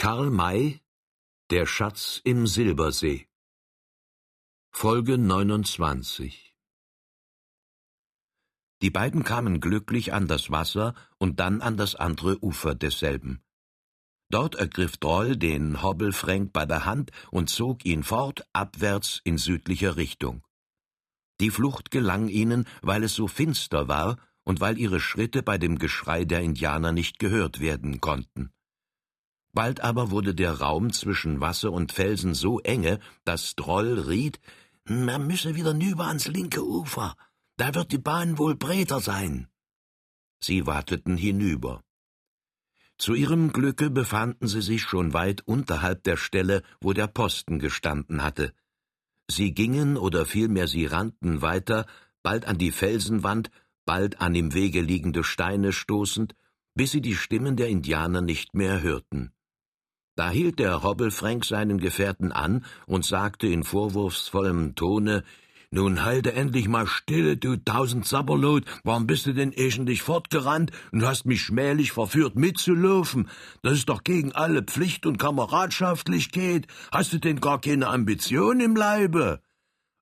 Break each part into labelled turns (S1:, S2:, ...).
S1: Karl May Der Schatz im Silbersee Folge 29 Die beiden kamen glücklich an das Wasser und dann an das andere Ufer desselben. Dort ergriff Droll den Hobbelfränk bei der Hand und zog ihn fort abwärts in südlicher Richtung. Die Flucht gelang ihnen, weil es so finster war und weil ihre Schritte bei dem Geschrei der Indianer nicht gehört werden konnten. Bald aber wurde der Raum zwischen Wasser und Felsen so enge, dass Droll riet, man müsse wieder nüber ans linke Ufer, da wird die Bahn wohl breiter sein. Sie wateten hinüber. Zu ihrem Glücke befanden sie sich schon weit unterhalb der Stelle, wo der Posten gestanden hatte. Sie gingen oder vielmehr sie rannten weiter, bald an die Felsenwand, bald an im Wege liegende Steine stoßend, bis sie die Stimmen der Indianer nicht mehr hörten. Da hielt der Hobbelfränk seinen Gefährten an und sagte in vorwurfsvollem Tone, nun halte endlich mal stille, du tausend Sabberlot, warum bist du denn eschentlich fortgerannt und hast mich schmählich verführt mitzulaufen? Das ist doch gegen alle Pflicht und Kameradschaftlichkeit. Hast du denn gar keine Ambition im Leibe?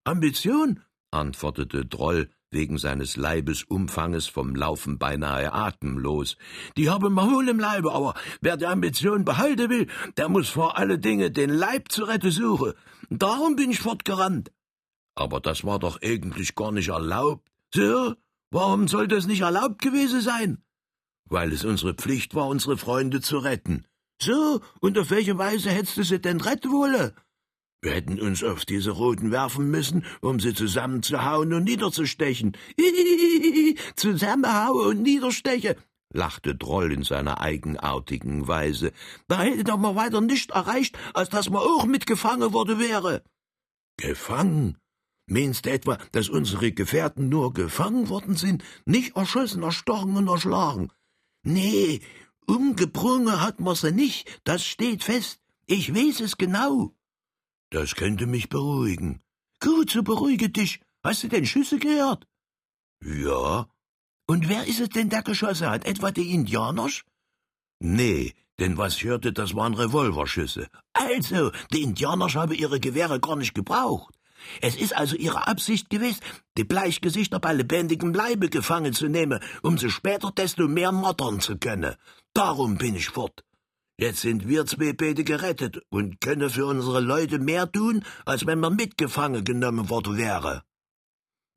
S1: Ambition? antwortete Droll, wegen seines Leibesumfanges vom Laufen beinahe atemlos. Die haben wir wohl im Leibe, aber wer die Ambition behalten will, der muss vor alle Dinge den Leib zu retten suchen. Darum bin ich fortgerannt. Aber das war doch eigentlich gar nicht erlaubt. So, warum soll das nicht erlaubt gewesen sein? Weil es unsere Pflicht war, unsere Freunde zu retten. So, und auf welche Weise hättest du sie denn retten wollen? Wir hätten uns auf diese Roten werfen müssen, um sie zusammenzuhauen und niederzustechen. Hihihihi, zusammenhauen und niederstechen, lachte Droll in seiner eigenartigen Weise. Da hätte doch mal weiter nicht erreicht, als dass man auch mitgefangen worden wäre. Gefangen? Meinst du etwa, dass unsere Gefährten nur gefangen worden sind, nicht erschossen, erstochen und erschlagen? Nee, umgebrungen hat man sie nicht, das steht fest. Ich weiß es genau. Das könnte mich beruhigen. Gut, so beruhige dich. Hast du denn Schüsse gehört? Ja. Und wer ist es denn, der geschossen hat? Etwa die Indianer? Nee, denn was ich hörte, das waren Revolverschüsse. Also, die Indianer haben ihre Gewehre gar nicht gebraucht. Es ist also ihre Absicht gewesen, die Bleichgesichter bei lebendigem Leibe gefangen zu nehmen, um sie später desto mehr mottern zu können. Darum bin ich fort. Jetzt sind wir zwei beide gerettet und können für unsere Leute mehr tun, als wenn man mitgefangen genommen worden wäre.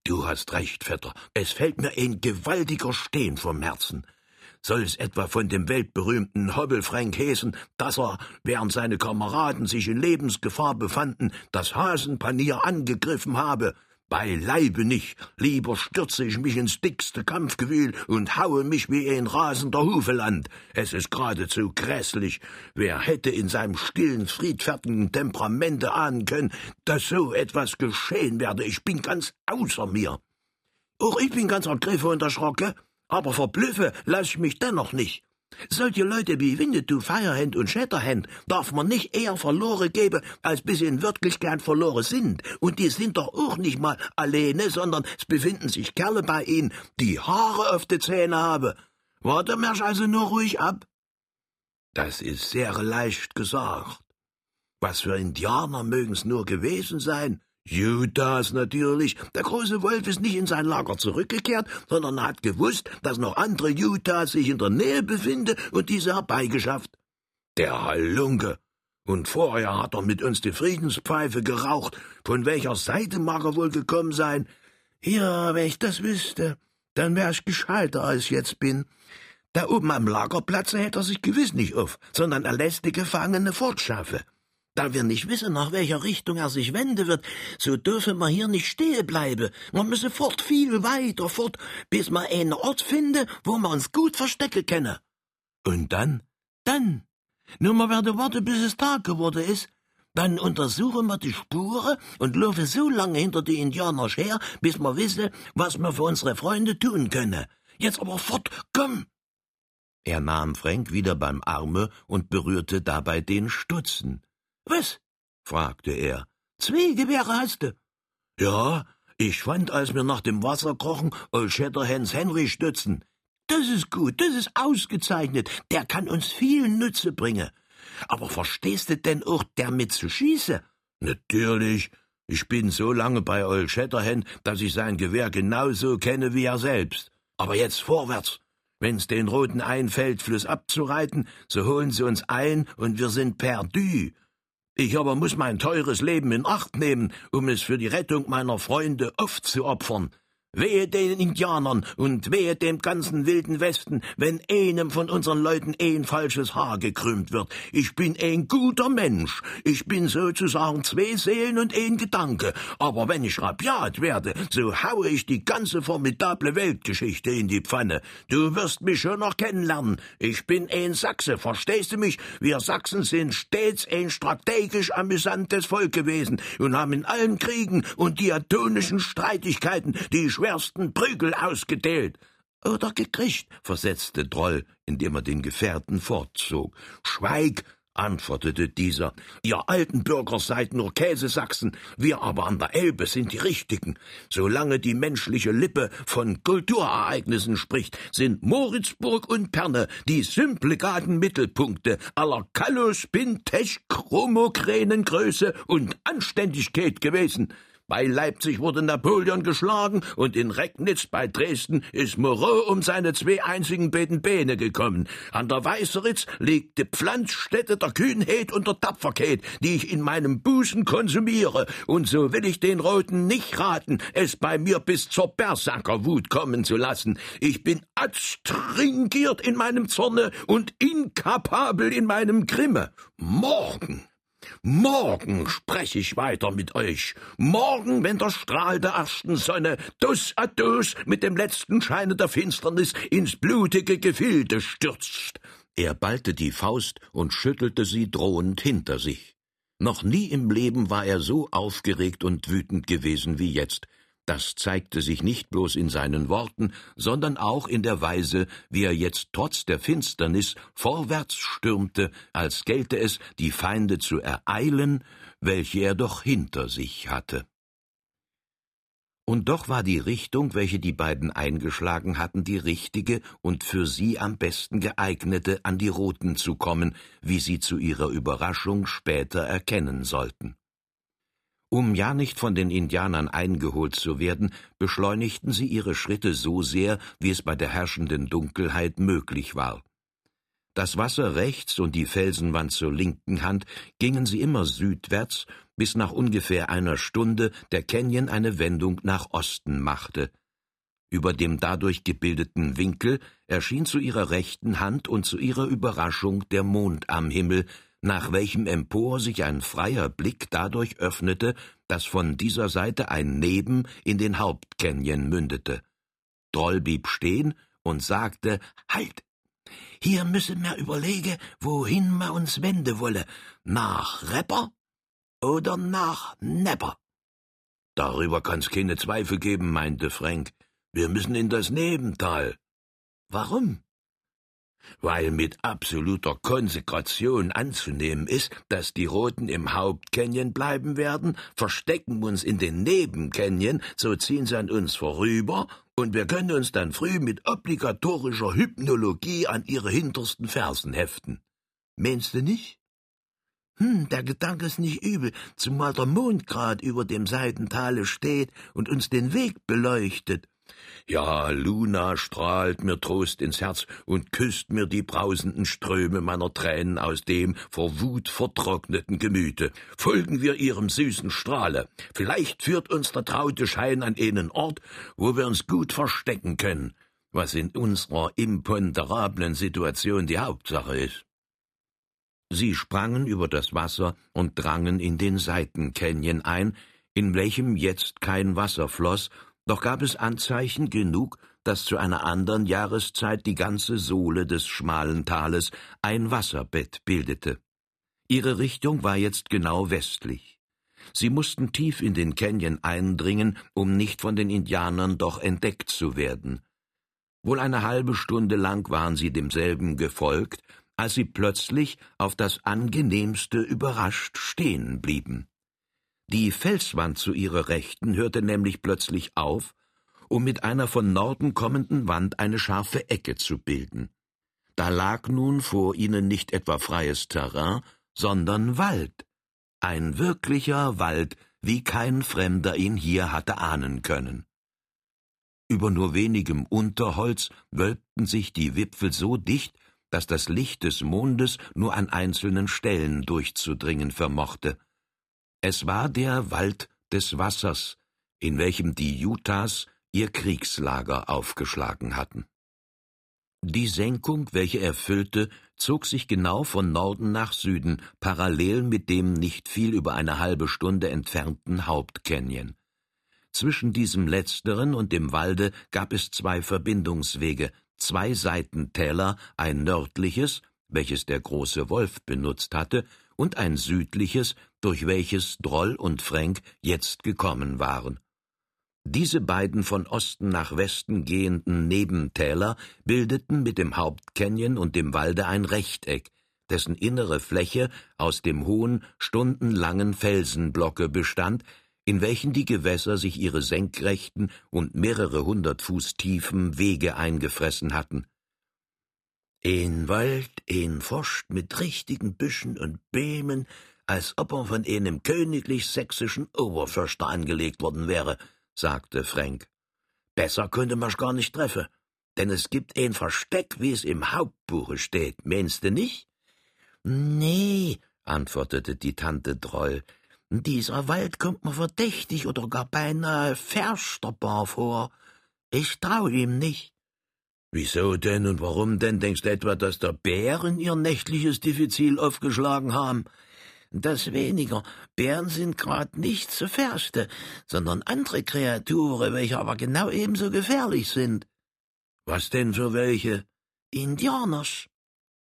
S1: Du hast recht, Vetter. Es fällt mir ein gewaltiger Stehen vom Herzen. Soll es etwa von dem weltberühmten Hobbelfrank heißen, dass er, während seine Kameraden sich in Lebensgefahr befanden, das Hasenpanier angegriffen habe Beileibe nicht, lieber stürze ich mich ins dickste Kampfgewühl und haue mich wie ein rasender Hufeland. Es ist geradezu grässlich. Wer hätte in seinem stillen, friedfertigen Temperamente ahnen können, dass so etwas geschehen werde? Ich bin ganz außer mir. Auch ich bin ganz ergriffen und erschrocken, aber verblüffe lass ich mich dennoch nicht. Solche Leute wie Winnetou, Firehand und Shatterhand darf man nicht eher verloren geben, als bis sie in Wirklichkeit verloren sind. Und die sind doch auch nicht mal alleine, sondern es befinden sich Kerle bei ihnen, die Haare auf die Zähne haben. Warte, märsch also nur ruhig ab. Das ist sehr leicht gesagt. Was für Indianer mögen's nur gewesen sein? Judas natürlich. Der große Wolf ist nicht in sein Lager zurückgekehrt, sondern hat gewusst, dass noch andere Judas sich in der Nähe befinden und diese herbeigeschafft. Der Halunke. Und vorher hat er mit uns die Friedenspfeife geraucht. Von welcher Seite mag er wohl gekommen sein? Ja, wenn ich das wüsste, dann wär ich gescheiter, als ich jetzt bin. Da oben am Lagerplatze hätte er sich gewiss nicht auf, sondern er lässt die Gefangene fortschaffen. Da wir nicht wissen, nach welcher Richtung er sich wenden wird, so dürfen wir hier nicht stehen bleiben. Wir müssen fort, viel weiter fort, bis wir einen Ort finden, wo wir uns gut verstecken können. Und dann? Dann. Nur wir werden warten, bis es Tag geworden ist. Dann untersuchen wir die Spuren und laufen so lange hinter die Indianer her, bis wir wissen, was wir für unsere Freunde tun können. Jetzt aber fort, komm! Er nahm Frank wieder beim Arme und berührte dabei den Stutzen. Was? fragte er. Zwei Gewehre hast du? Ja, ich fand, als wir nach dem Wasser krochen, Old Shatterhands Henry stützen. Das ist gut, das ist ausgezeichnet. Der kann uns viel Nütze bringen. Aber verstehst du denn auch damit zu schießen? Natürlich. Ich bin so lange bei Old Shatterhand, dass ich sein Gewehr genauso kenne wie er selbst. Aber jetzt vorwärts. Wenn's den Roten einfällt, Fluss abzureiten, so holen sie uns ein und wir sind perdu. Ich aber muss mein teures Leben in Acht nehmen, um es für die Rettung meiner Freunde aufzuopfern. Wehe den Indianern und wehe dem ganzen wilden Westen, wenn einem von unseren Leuten ein falsches Haar gekrümmt wird. Ich bin ein guter Mensch. Ich bin sozusagen zwei Seelen und ein Gedanke. Aber wenn ich rabiat werde, so haue ich die ganze formidable Weltgeschichte in die Pfanne. Du wirst mich schon noch kennenlernen. Ich bin ein Sachse, verstehst du mich? Wir Sachsen sind stets ein strategisch amüsantes Volk gewesen und haben in allen Kriegen und diatonischen Streitigkeiten die schwersten Prügel ausgedealt. Oder gekriegt, versetzte Droll, indem er den Gefährten fortzog. Schweig, antwortete dieser. Ihr alten Bürger seid nur Käsesachsen, wir aber an der Elbe sind die Richtigen. Solange die menschliche Lippe von Kulturereignissen spricht, sind Moritzburg und Perne die symplegaden Mittelpunkte aller Pintech, Chromokränengröße und Anständigkeit gewesen. Bei Leipzig wurde Napoleon geschlagen und in Recknitz bei Dresden ist Moreau um seine zwei einzigen beiden Beine gekommen. An der Weißeritz liegt die Pflanzstätte der Kühnheit und der Tapferkeit, die ich in meinem Busen konsumiere. Und so will ich den Roten nicht raten, es bei mir bis zur Berserkerwut kommen zu lassen. Ich bin adstringiert in meinem Zorne und inkapabel in meinem Grimme. Morgen Morgen sprech ich weiter mit euch. Morgen, wenn der Strahl der ersten Sonne dus a dus mit dem letzten Scheine der Finsternis ins blutige Gefilde stürzt. Er ballte die Faust und schüttelte sie drohend hinter sich. Noch nie im Leben war er so aufgeregt und wütend gewesen wie jetzt. Das zeigte sich nicht bloß in seinen Worten, sondern auch in der Weise, wie er jetzt trotz der Finsternis vorwärts stürmte, als gelte es, die Feinde zu ereilen, welche er doch hinter sich hatte. Und doch war die Richtung, welche die beiden eingeschlagen hatten, die richtige und für sie am besten geeignete, an die Roten zu kommen, wie sie zu ihrer Überraschung später erkennen sollten. Um ja nicht von den Indianern eingeholt zu werden, beschleunigten sie ihre Schritte so sehr, wie es bei der herrschenden Dunkelheit möglich war. Das Wasser rechts und die Felsenwand zur linken Hand gingen sie immer südwärts, bis nach ungefähr einer Stunde der Canyon eine Wendung nach Osten machte. Über dem dadurch gebildeten Winkel erschien zu ihrer rechten Hand und zu ihrer Überraschung der Mond am Himmel, nach welchem empor sich ein freier Blick dadurch öffnete, dass von dieser Seite ein Neben in den Hauptcanyon mündete. Droll blieb stehen und sagte, Halt! Hier müsse mer überlege, wohin ma uns wende wolle. Nach Repper oder nach Nepper? Darüber kann's keine Zweifel geben, meinte Frank. Wir müssen in das Nebental. Warum? Weil mit absoluter Konsekration anzunehmen ist, dass die Roten im Hauptcanyon bleiben werden, verstecken uns in den Nebencanyon, so ziehen sie an uns vorüber, und wir können uns dann früh mit obligatorischer Hypnologie an ihre hintersten Fersen heften. Meinst du nicht? Hm, der Gedanke ist nicht übel, zumal der Mond grad über dem Seitentale steht und uns den Weg beleuchtet. Ja, Luna strahlt mir Trost ins Herz und küsst mir die brausenden Ströme meiner Tränen aus dem vor Wut vertrockneten Gemüte. Folgen wir ihrem süßen Strahle. Vielleicht führt uns der traute Schein an einen Ort, wo wir uns gut verstecken können, was in unserer imponderablen Situation die Hauptsache ist. Sie sprangen über das Wasser und drangen in den Seitencanyon ein, in welchem jetzt kein Wasser floss, doch gab es Anzeichen genug, dass zu einer anderen Jahreszeit die ganze Sohle des schmalen Tales ein Wasserbett bildete. Ihre Richtung war jetzt genau westlich. Sie mussten tief in den Canyon eindringen, um nicht von den Indianern doch entdeckt zu werden. Wohl eine halbe Stunde lang waren sie demselben gefolgt, als sie plötzlich auf das angenehmste überrascht stehen blieben. Die Felswand zu ihrer Rechten hörte nämlich plötzlich auf, um mit einer von Norden kommenden Wand eine scharfe Ecke zu bilden. Da lag nun vor ihnen nicht etwa freies Terrain, sondern Wald. Ein wirklicher Wald, wie kein Fremder ihn hier hatte ahnen können. Über nur wenigem Unterholz wölbten sich die Wipfel so dicht, dass das Licht des Mondes nur an einzelnen Stellen durchzudringen vermochte. Es war der Wald des Wassers, in welchem die Utahs ihr Kriegslager aufgeschlagen hatten. Die Senkung, welche er füllte, zog sich genau von Norden nach Süden, parallel mit dem nicht viel über eine halbe Stunde entfernten Hauptcanyon. Zwischen diesem letzteren und dem Walde gab es zwei Verbindungswege, zwei Seitentäler, ein nördliches, welches der große Wolf benutzt hatte, und ein südliches, durch welches Droll und Fränk jetzt gekommen waren. Diese beiden von Osten nach Westen gehenden Nebentäler bildeten mit dem Hauptcanyon und dem Walde ein Rechteck, dessen innere Fläche aus dem hohen, stundenlangen Felsenblocke bestand, in welchen die Gewässer sich ihre senkrechten und mehrere hundert Fuß tiefen Wege eingefressen hatten. Ein Wald, ein Forst mit richtigen Büschen und Bämen, als ob er von einem königlich-sächsischen Oberförster angelegt worden wäre, sagte Frank. Besser könnte man's gar nicht treffen, denn es gibt ein Versteck, wie es im Hauptbuche steht, meinst du nicht? Nee, antwortete die Tante Droll. Dieser Wald kommt mir verdächtig oder gar beinahe versterbar vor. Ich trau ihm nicht. Wieso denn und warum denn? Denkst du etwa, dass der Bären ihr nächtliches Diffizil aufgeschlagen haben? Das weniger. Bären sind grad nicht so Färste, sondern andere Kreaturen, welche aber genau ebenso gefährlich sind. Was denn für welche? Indianers.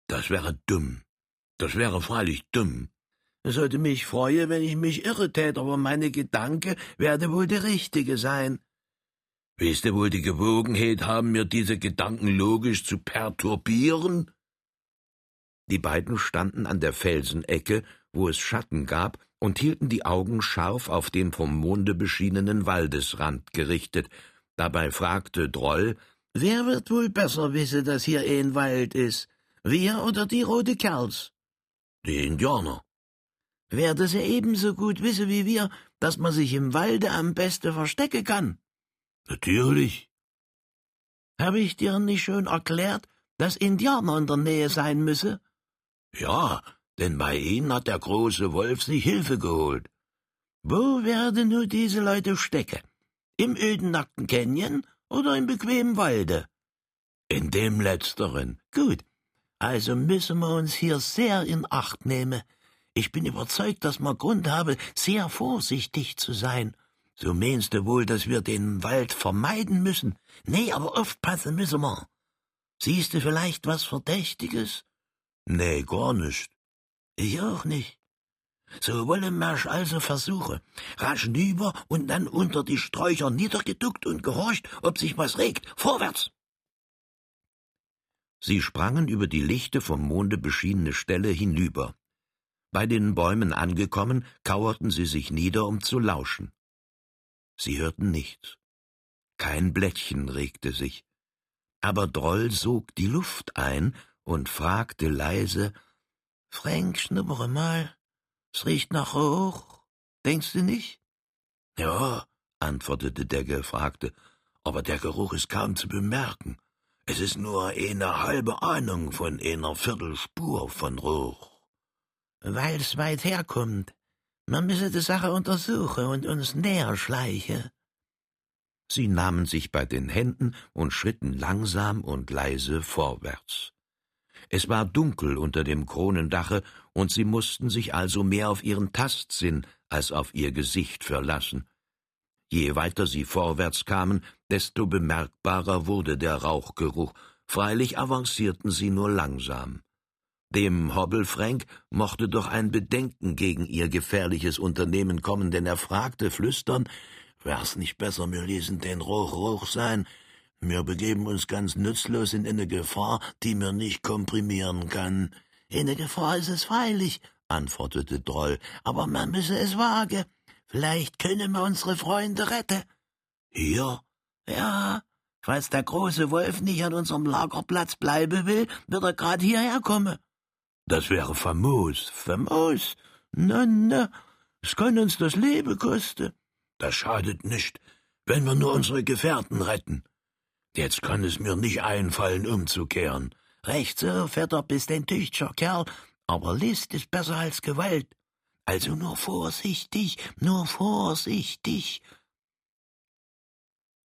S1: Das wäre dumm. Das wäre freilich dumm. Es sollte mich freuen, wenn ich mich irre tät, aber meine Gedanke werde wohl der richtige sein. Willst du wohl die Gewogenheit haben, mir diese Gedanken logisch zu perturbieren? Die beiden standen an der Felsenecke wo es Schatten gab, und hielten die Augen scharf auf den vom Monde beschienenen Waldesrand gerichtet. Dabei fragte Droll, »Wer wird wohl besser wisse, dass hier ein Wald ist? Wir oder die rote Kerls?« »Die Indianer.« »Werde sie ebenso gut wisse wie wir, dass man sich im Walde am besten verstecken kann?« »Natürlich.« »Habe ich dir nicht schon erklärt, dass Indianer in der Nähe sein müsse?« »Ja, denn bei ihnen hat der große Wolf sich Hilfe geholt. Wo werden nur diese Leute stecken? Im öden nackten Canyon oder im bequemen Walde? In dem letzteren. Gut. Also müssen wir uns hier sehr in Acht nehmen. Ich bin überzeugt, dass wir Grund haben, sehr vorsichtig zu sein. So meinst du wohl, dass wir den Wald vermeiden müssen? Nee, aber aufpassen müssen wir. Siehst du vielleicht was Verdächtiges? Nee, gar nicht. Ich auch nicht. So wollen wir's also versuchen. Rasch nüber und dann unter die Sträucher niedergeduckt und gehorcht, ob sich was regt. Vorwärts! Sie sprangen über die lichte vom Monde beschienene Stelle hinüber. Bei den Bäumen angekommen, kauerten sie sich nieder, um zu lauschen. Sie hörten nichts. Kein Blättchen regte sich. Aber Droll sog die Luft ein und fragte leise, Frank, schnuppere mal. Es riecht nach Rauch. Denkst du nicht? Ja, antwortete der Gefragte, aber der Geruch ist kaum zu bemerken. Es ist nur eine halbe Ahnung von einer Viertelspur von Rauch. Weil's weit herkommt. Man müsse die Sache untersuchen und uns näher schleichen. Sie nahmen sich bei den Händen und schritten langsam und leise vorwärts. Es war dunkel unter dem Kronendache, und sie mussten sich also mehr auf ihren Tastsinn als auf ihr Gesicht verlassen. Je weiter sie vorwärts kamen, desto bemerkbarer wurde der Rauchgeruch, freilich avancierten sie nur langsam. Dem Hobbelfränk mochte doch ein Bedenken gegen ihr gefährliches Unternehmen kommen, denn er fragte flüstern, wär's nicht besser, wir ließen den Rauch Rauch sein, wir begeben uns ganz nützlos in eine Gefahr, die mir nicht komprimieren kann. Eine Gefahr ist es freilich, antwortete Droll, aber man müsse es wagen. Vielleicht können wir unsere Freunde retten. Hier? Ja,
S2: Falls der große Wolf nicht an unserem Lagerplatz bleiben will, wird er grad hierher kommen.
S1: Das wäre famos.
S2: Famos? Na, na, es kann uns das Leben kosten.
S1: Das schadet nicht, wenn wir nur unsere Gefährten retten. Jetzt kann es mir nicht einfallen, umzukehren.
S2: Recht so, Vetter, bist ein tüchtiger Kerl, aber List ist besser als Gewalt. Also nur vorsichtig, nur vorsichtig.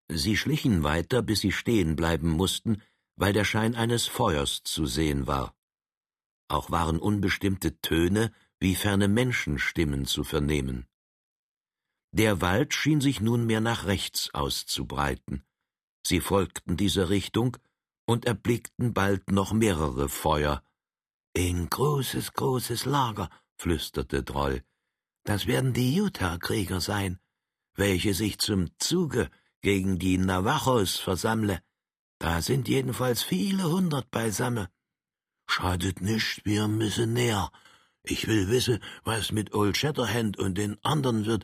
S1: Sie schlichen weiter, bis sie stehen bleiben mussten, weil der Schein eines Feuers zu sehen war. Auch waren unbestimmte Töne wie ferne Menschenstimmen zu vernehmen. Der Wald schien sich nunmehr nach rechts auszubreiten. Sie folgten dieser Richtung und erblickten bald noch mehrere Feuer.
S2: Ein großes, großes Lager, flüsterte Droll. Das werden die Utah-Krieger sein, welche sich zum Zuge gegen die Navajos versammle. Da sind jedenfalls viele hundert beisammen.
S1: Schadet nicht, wir müssen näher. Ich will wissen, was mit Old Shatterhand und den anderen wird.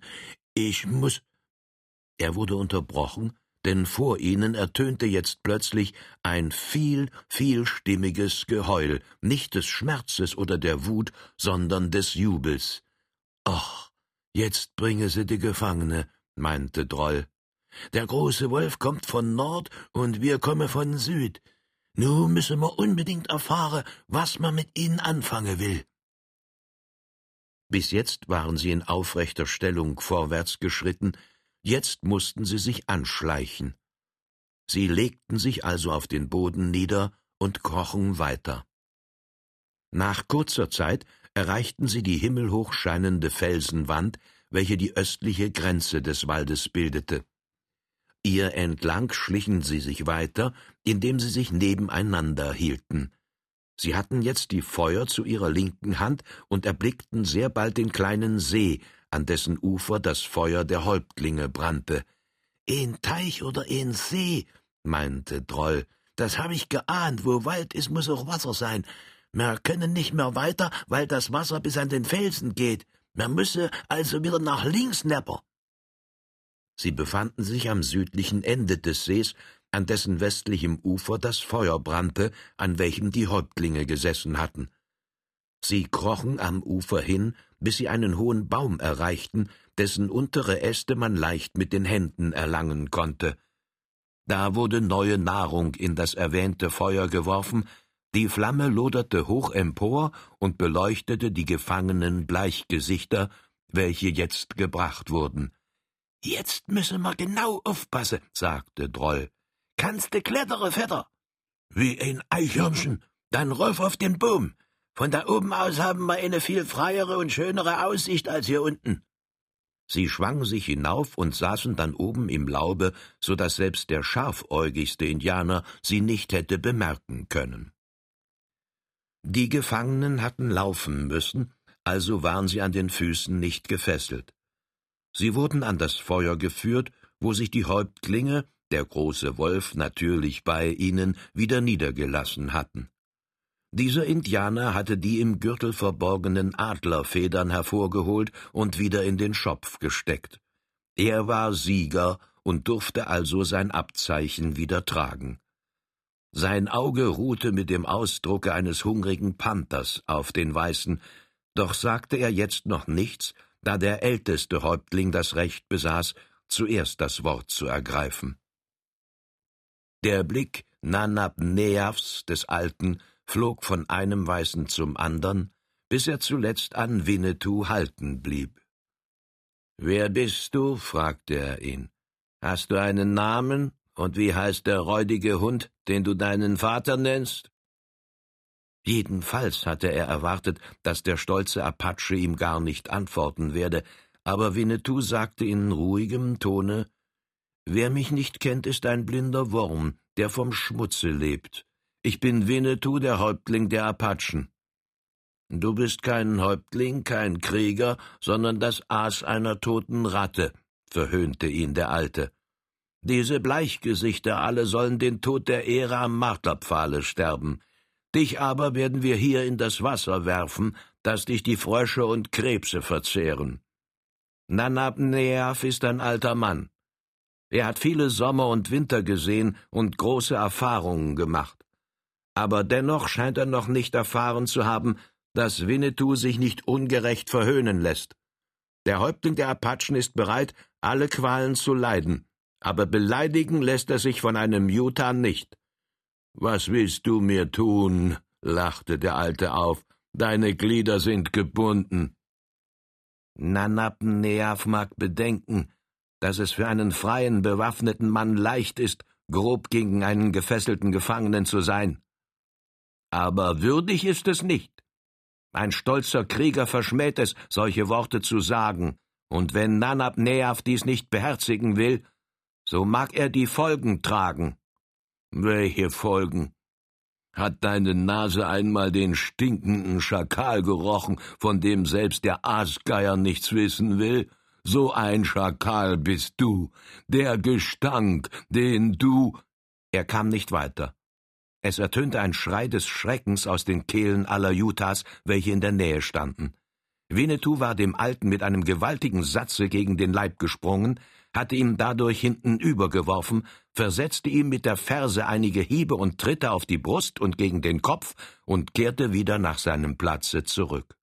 S1: Ich muss. Er wurde unterbrochen, denn vor ihnen ertönte jetzt plötzlich ein viel, vielstimmiges Geheul, nicht des Schmerzes oder der Wut, sondern des Jubels. Ach, jetzt bringe sie die Gefangene, meinte Droll. Der große Wolf kommt von Nord und wir kommen von Süd. Nu müssen wir unbedingt erfahren, was man mit ihnen anfangen will. Bis jetzt waren sie in aufrechter Stellung vorwärts geschritten, jetzt mussten sie sich anschleichen. Sie legten sich also auf den Boden nieder und krochen weiter. Nach kurzer Zeit erreichten sie die himmelhoch scheinende Felsenwand, welche die östliche Grenze des Waldes bildete. Ihr entlang schlichen sie sich weiter, indem sie sich nebeneinander hielten. Sie hatten jetzt die Feuer zu ihrer linken Hand und erblickten sehr bald den kleinen See, an dessen Ufer das Feuer der Häuptlinge brannte.
S2: Ein Teich oder ein See, meinte Droll. Das hab ich geahnt. Wo Wald ist, muss auch Wasser sein. Wir können nicht mehr weiter, weil das Wasser bis an den Felsen geht. Wir müsse also wieder nach links nepper.
S1: Sie befanden sich am südlichen Ende des Sees, an dessen westlichem Ufer das Feuer brannte, an welchem die Häuptlinge gesessen hatten. Sie krochen am Ufer hin, bis sie einen hohen Baum erreichten, dessen untere Äste man leicht mit den Händen erlangen konnte. Da wurde neue Nahrung in das erwähnte Feuer geworfen, die Flamme loderte hoch empor und beleuchtete die gefangenen Bleichgesichter, welche jetzt gebracht wurden.
S2: Jetzt müssen wir genau aufpassen, sagte Droll. Kannst du klettere, Vetter?
S1: Wie ein Eichhörnchen. Dann rauf auf den Baum.
S2: Von da oben aus haben wir eine viel freiere und schönere Aussicht als hier unten.
S1: Sie schwangen sich hinauf und saßen dann oben im Laube, so dass selbst der scharfäugigste Indianer sie nicht hätte bemerken können. Die Gefangenen hatten laufen müssen, also waren sie an den Füßen nicht gefesselt. Sie wurden an das Feuer geführt, wo sich die Häuptlinge, der große Wolf natürlich bei ihnen, wieder niedergelassen hatten. Dieser Indianer hatte die im Gürtel verborgenen Adlerfedern hervorgeholt und wieder in den Schopf gesteckt. Er war Sieger und durfte also sein Abzeichen wieder tragen. Sein Auge ruhte mit dem Ausdrucke eines hungrigen Panthers auf den Weißen, doch sagte er jetzt noch nichts, da der älteste Häuptling das Recht besaß, zuerst das Wort zu ergreifen. Der Blick Nanab-Neafs des Alten flog von einem Weißen zum andern, bis er zuletzt an Winnetou halten blieb. »Wer bist du?« fragte er ihn. »Hast du einen Namen, und wie heißt der räudige Hund, den du deinen Vater nennst?« Jedenfalls hatte er erwartet, dass der stolze Apache ihm gar nicht antworten werde, aber Winnetou sagte in ruhigem Tone Wer mich nicht kennt, ist ein blinder Wurm, der vom Schmutze lebt. Ich bin Winnetou, der Häuptling der Apachen. Du bist kein Häuptling, kein Krieger, sondern das Aas einer toten Ratte, verhöhnte ihn der Alte. Diese Bleichgesichter alle sollen den Tod der Ehre am Marterpfahle sterben. Dich aber werden wir hier in das Wasser werfen, dass dich die Frösche und Krebse verzehren. Nanabneaf ist ein alter Mann. Er hat viele Sommer und Winter gesehen und große Erfahrungen gemacht. Aber dennoch scheint er noch nicht erfahren zu haben, dass Winnetou sich nicht ungerecht verhöhnen lässt. Der Häuptling der Apachen ist bereit, alle Qualen zu leiden, aber beleidigen lässt er sich von einem Utah nicht. Was willst du mir tun? lachte der Alte auf. Deine Glieder sind gebunden. Nanapneaf mag bedenken, dass es für einen freien, bewaffneten Mann leicht ist, grob gegen einen gefesselten Gefangenen zu sein. Aber würdig ist es nicht. Ein stolzer Krieger verschmäht es, solche Worte zu sagen, und wenn Nanab Neaf dies nicht beherzigen will, so mag er die Folgen tragen. Welche Folgen? Hat deine Nase einmal den stinkenden Schakal gerochen, von dem selbst der Aasgeier nichts wissen will? So ein Schakal bist du, der Gestank, den du. Er kam nicht weiter. Es ertönte ein Schrei des Schreckens aus den Kehlen aller Utahs, welche in der Nähe standen. Winnetou war dem Alten mit einem gewaltigen Satze gegen den Leib gesprungen, hatte ihn dadurch hinten übergeworfen, versetzte ihm mit der Ferse einige Hiebe und Tritte auf die Brust und gegen den Kopf und kehrte wieder nach seinem Platze zurück.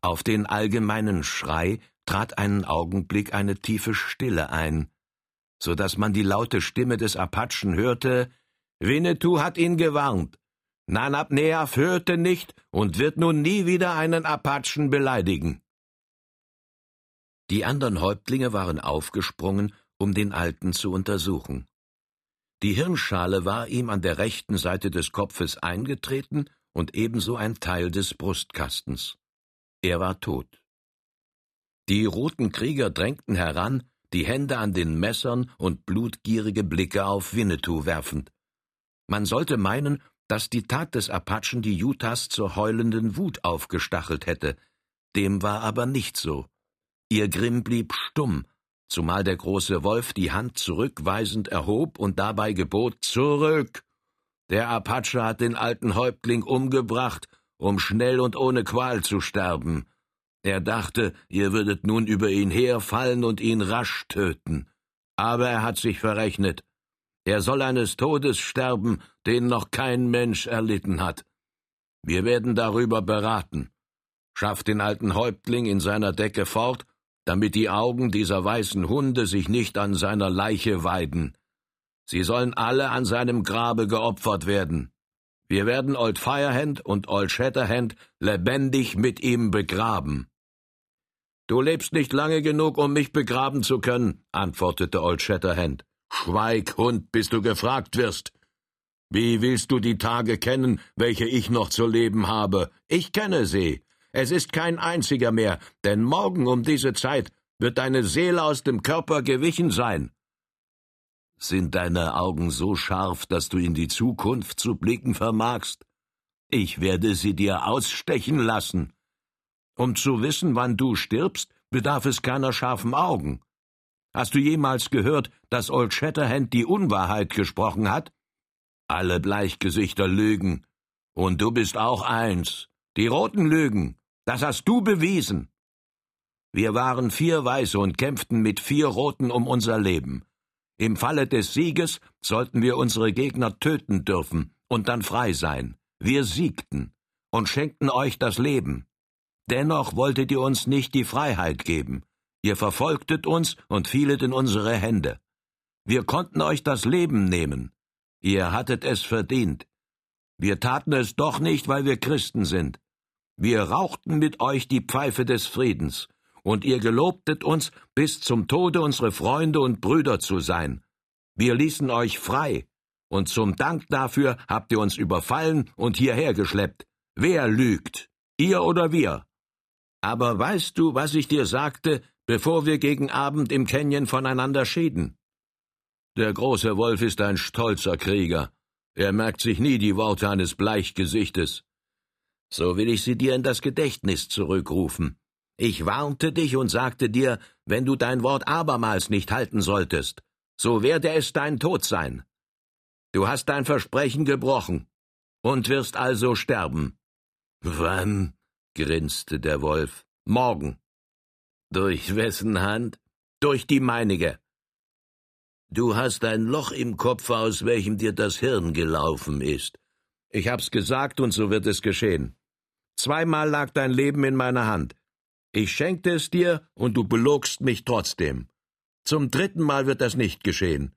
S1: Auf den allgemeinen Schrei trat einen Augenblick eine tiefe Stille ein, so dass man die laute Stimme des Apachen hörte Winnetou hat ihn gewarnt. Nanabneaf hörte nicht und wird nun nie wieder einen Apachen beleidigen. Die anderen Häuptlinge waren aufgesprungen, um den Alten zu untersuchen. Die Hirnschale war ihm an der rechten Seite des Kopfes eingetreten und ebenso ein Teil des Brustkastens. Er war tot. Die roten Krieger drängten heran, die Hände an den Messern und blutgierige Blicke auf Winnetou werfend. Man sollte meinen, dass die Tat des Apachen die Utahs zur heulenden Wut aufgestachelt hätte. Dem war aber nicht so. Ihr Grimm blieb stumm, zumal der große Wolf die Hand zurückweisend erhob und dabei gebot Zurück. Der Apache hat den alten Häuptling umgebracht, um schnell und ohne Qual zu sterben. Er dachte, ihr würdet nun über ihn herfallen und ihn rasch töten. Aber er hat sich verrechnet. Er soll eines Todes sterben, den noch kein Mensch erlitten hat. Wir werden darüber beraten. Schafft den alten Häuptling in seiner Decke fort damit die Augen dieser weißen Hunde sich nicht an seiner Leiche weiden. Sie sollen alle an seinem Grabe geopfert werden. Wir werden Old Firehand und Old Shatterhand lebendig mit ihm begraben. Du lebst nicht lange genug, um mich begraben zu können, antwortete Old Shatterhand. Schweig, Hund, bis du gefragt wirst. Wie willst du die Tage kennen, welche ich noch zu leben habe? Ich kenne sie. Es ist kein einziger mehr, denn morgen um diese Zeit wird deine Seele aus dem Körper gewichen sein. Sind deine Augen so scharf, dass du in die Zukunft zu blicken vermagst? Ich werde sie dir ausstechen lassen. Um zu wissen, wann du stirbst, bedarf es keiner scharfen Augen. Hast du jemals gehört, dass Old Shatterhand die Unwahrheit gesprochen hat? Alle Bleichgesichter lügen. Und du bist auch eins. Die Roten lügen. Das hast du bewiesen. Wir waren vier Weiße und kämpften mit vier Roten um unser Leben. Im Falle des Sieges sollten wir unsere Gegner töten dürfen und dann frei sein. Wir siegten und schenkten euch das Leben. Dennoch wolltet ihr uns nicht die Freiheit geben. Ihr verfolgtet uns und fielet in unsere Hände. Wir konnten euch das Leben nehmen. Ihr hattet es verdient. Wir taten es doch nicht, weil wir Christen sind. Wir rauchten mit euch die Pfeife des Friedens, und ihr gelobtet uns, bis zum Tode unsere Freunde und Brüder zu sein. Wir ließen euch frei, und zum Dank dafür habt ihr uns überfallen und hierher geschleppt. Wer lügt? Ihr oder wir? Aber weißt du, was ich dir sagte, bevor wir gegen Abend im Canyon voneinander schieden? Der große Wolf ist ein stolzer Krieger. Er merkt sich nie die Worte eines Bleichgesichtes. So will ich sie dir in das Gedächtnis zurückrufen. Ich warnte dich und sagte dir, wenn du dein Wort abermals nicht halten solltest, so werde es dein Tod sein. Du hast dein Versprechen gebrochen und wirst also sterben. Wann? grinste der Wolf. Morgen. Durch wessen Hand? Durch die meinige. Du hast ein Loch im Kopf, aus welchem dir das Hirn gelaufen ist. Ich hab's gesagt und so wird es geschehen. Zweimal lag dein Leben in meiner Hand. Ich schenkte es dir und du belogst mich trotzdem. Zum dritten Mal wird das nicht geschehen.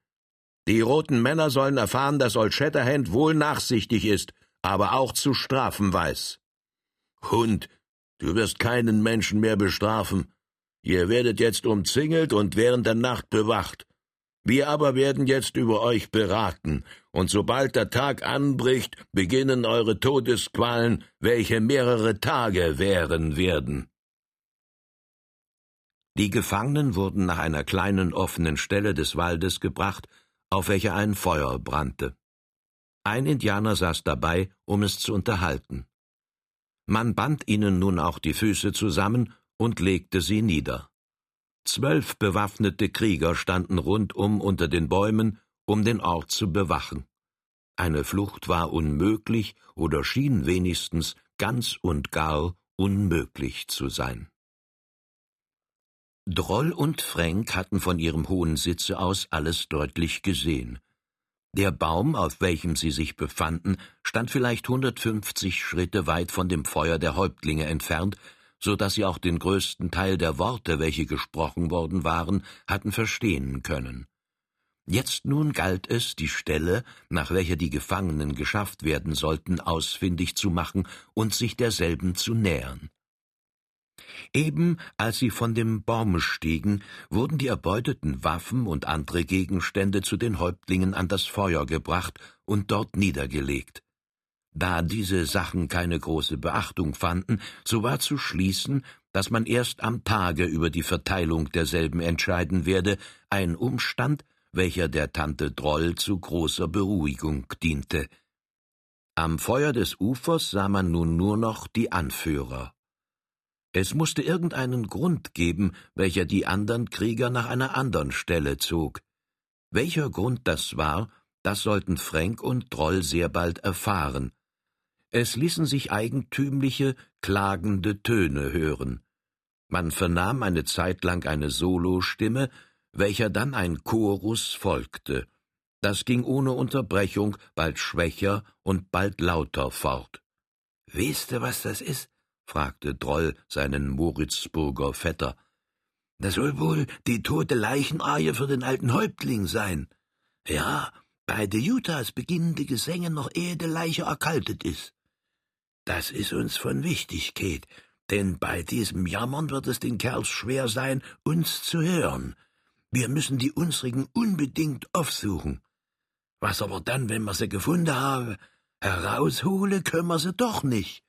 S1: Die roten Männer sollen erfahren, dass Old Shatterhand wohl nachsichtig ist, aber auch zu strafen weiß. Hund, du wirst keinen Menschen mehr bestrafen. Ihr werdet jetzt umzingelt und während der Nacht bewacht. Wir aber werden jetzt über euch beraten, und sobald der Tag anbricht, beginnen eure Todesqualen, welche mehrere Tage währen werden. Die Gefangenen wurden nach einer kleinen offenen Stelle des Waldes gebracht, auf welcher ein Feuer brannte. Ein Indianer saß dabei, um es zu unterhalten. Man band ihnen nun auch die Füße zusammen und legte sie nieder. Zwölf bewaffnete Krieger standen rundum unter den Bäumen, um den Ort zu bewachen. Eine Flucht war unmöglich oder schien wenigstens ganz und gar unmöglich zu sein. Droll und Fränk hatten von ihrem hohen Sitze aus alles deutlich gesehen. Der Baum, auf welchem sie sich befanden, stand vielleicht hundertfünfzig Schritte weit von dem Feuer der Häuptlinge entfernt, so dass sie auch den größten Teil der Worte, welche gesprochen worden waren, hatten verstehen können. Jetzt nun galt es, die Stelle, nach welcher die Gefangenen geschafft werden sollten, ausfindig zu machen und sich derselben zu nähern. Eben als sie von dem Baume stiegen, wurden die erbeuteten Waffen und andere Gegenstände zu den Häuptlingen an das Feuer gebracht und dort niedergelegt. Da diese Sachen keine große Beachtung fanden, so war zu schließen, dass man erst am Tage über die Verteilung derselben entscheiden werde, ein Umstand, welcher der Tante Droll zu großer Beruhigung diente. Am Feuer des Ufers sah man nun nur noch die Anführer. Es musste irgendeinen Grund geben, welcher die andern Krieger nach einer andern Stelle zog. Welcher Grund das war, das sollten Fränk und Droll sehr bald erfahren, es ließen sich eigentümliche, klagende Töne hören. Man vernahm eine Zeit lang eine Solostimme, welcher dann ein Chorus folgte. Das ging ohne Unterbrechung bald schwächer und bald lauter fort. Weißt du, was das ist? fragte Droll seinen Moritzburger Vetter. Das soll wohl die tote Leichenarie für den alten Häuptling sein. Ja, bei de Jutas beginnen die Gesänge noch ehe de Leiche erkaltet ist. Das ist uns von Wichtigkeit, denn bei diesem Jammern wird es den Kerls schwer sein, uns zu hören. Wir müssen die unsrigen unbedingt aufsuchen. Was aber dann, wenn wir sie gefunden haben, heraushole, können wir sie doch nicht.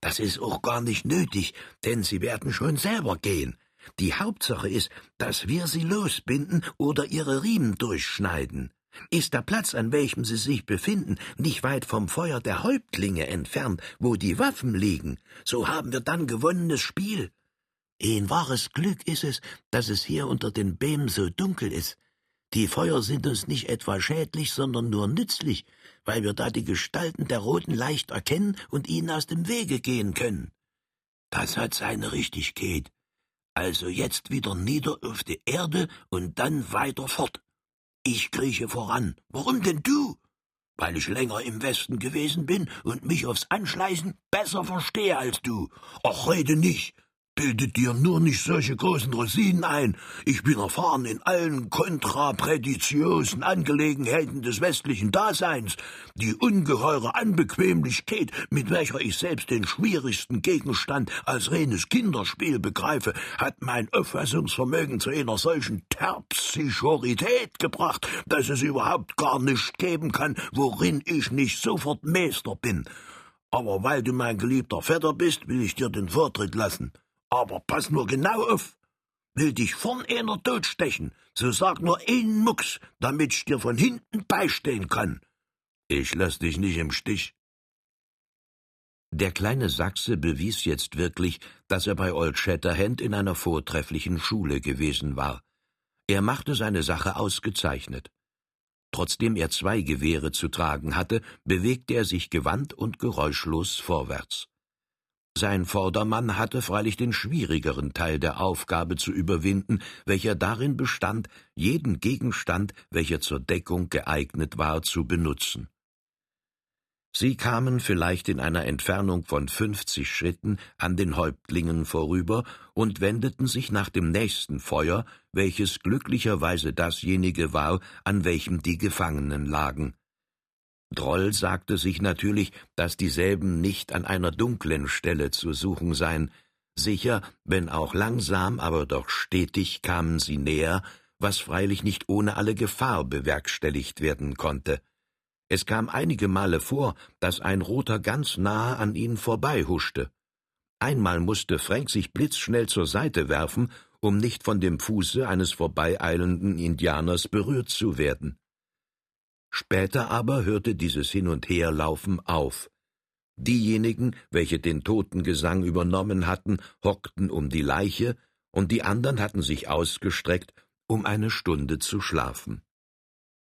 S1: Das ist auch gar nicht nötig, denn sie werden schon selber gehen. Die Hauptsache ist, dass wir sie losbinden oder ihre Riemen durchschneiden. Ist der Platz, an welchem sie sich befinden, nicht weit vom Feuer der Häuptlinge entfernt, wo die Waffen liegen, so haben wir dann gewonnenes Spiel. Ein wahres Glück ist es, dass es hier unter den Bämen so dunkel ist. Die Feuer sind uns nicht etwa schädlich, sondern nur nützlich, weil wir da die Gestalten der Roten leicht erkennen und ihnen aus dem Wege gehen können. Das hat seine Richtigkeit. Also jetzt wieder nieder auf die Erde und dann weiter fort. Ich krieche voran. Warum denn du? Weil ich länger im Westen gewesen bin und mich aufs Anschleißen besser verstehe als du. Ach, rede nicht. Bildet dir nur nicht solche großen Rosinen ein. Ich bin erfahren in allen kontraprätitiosen Angelegenheiten des westlichen Daseins. Die ungeheure Anbequemlichkeit, mit welcher ich selbst den schwierigsten Gegenstand als reines Kinderspiel begreife, hat mein Auffassungsvermögen zu einer solchen Terpsichorität gebracht, dass es überhaupt gar nicht geben kann, worin ich nicht sofort Meister bin. Aber weil du mein geliebter Vetter bist, will ich dir den Vortritt lassen. Aber pass nur genau auf. Will dich vorn einer totstechen, so sag nur einen Mucks, damit ich dir von hinten beistehen kann. Ich lass dich nicht im Stich. Der kleine Sachse bewies jetzt wirklich, dass er bei Old Shatterhand in einer vortrefflichen Schule gewesen war. Er machte seine Sache ausgezeichnet. Trotzdem er zwei Gewehre zu tragen hatte, bewegte er sich gewandt und geräuschlos vorwärts. Sein Vordermann hatte freilich den schwierigeren Teil der Aufgabe zu überwinden, welcher darin bestand, jeden Gegenstand, welcher zur Deckung geeignet war, zu benutzen. Sie kamen vielleicht in einer Entfernung von fünfzig Schritten an den Häuptlingen vorüber und wendeten sich nach dem nächsten Feuer, welches glücklicherweise dasjenige war, an welchem die Gefangenen lagen. Droll sagte sich natürlich, dass dieselben nicht an einer dunklen Stelle zu suchen seien. Sicher, wenn auch langsam, aber doch stetig kamen sie näher, was freilich nicht ohne alle Gefahr bewerkstelligt werden konnte. Es kam einige Male vor, dass ein Roter ganz nahe an ihnen vorbeihuschte. Einmal musste Frank sich blitzschnell zur Seite werfen, um nicht von dem Fuße eines vorbeieilenden Indianers berührt zu werden. Später aber hörte dieses Hin- und Herlaufen auf. Diejenigen, welche den Totengesang übernommen hatten, hockten um die Leiche, und die andern hatten sich ausgestreckt, um eine Stunde zu schlafen.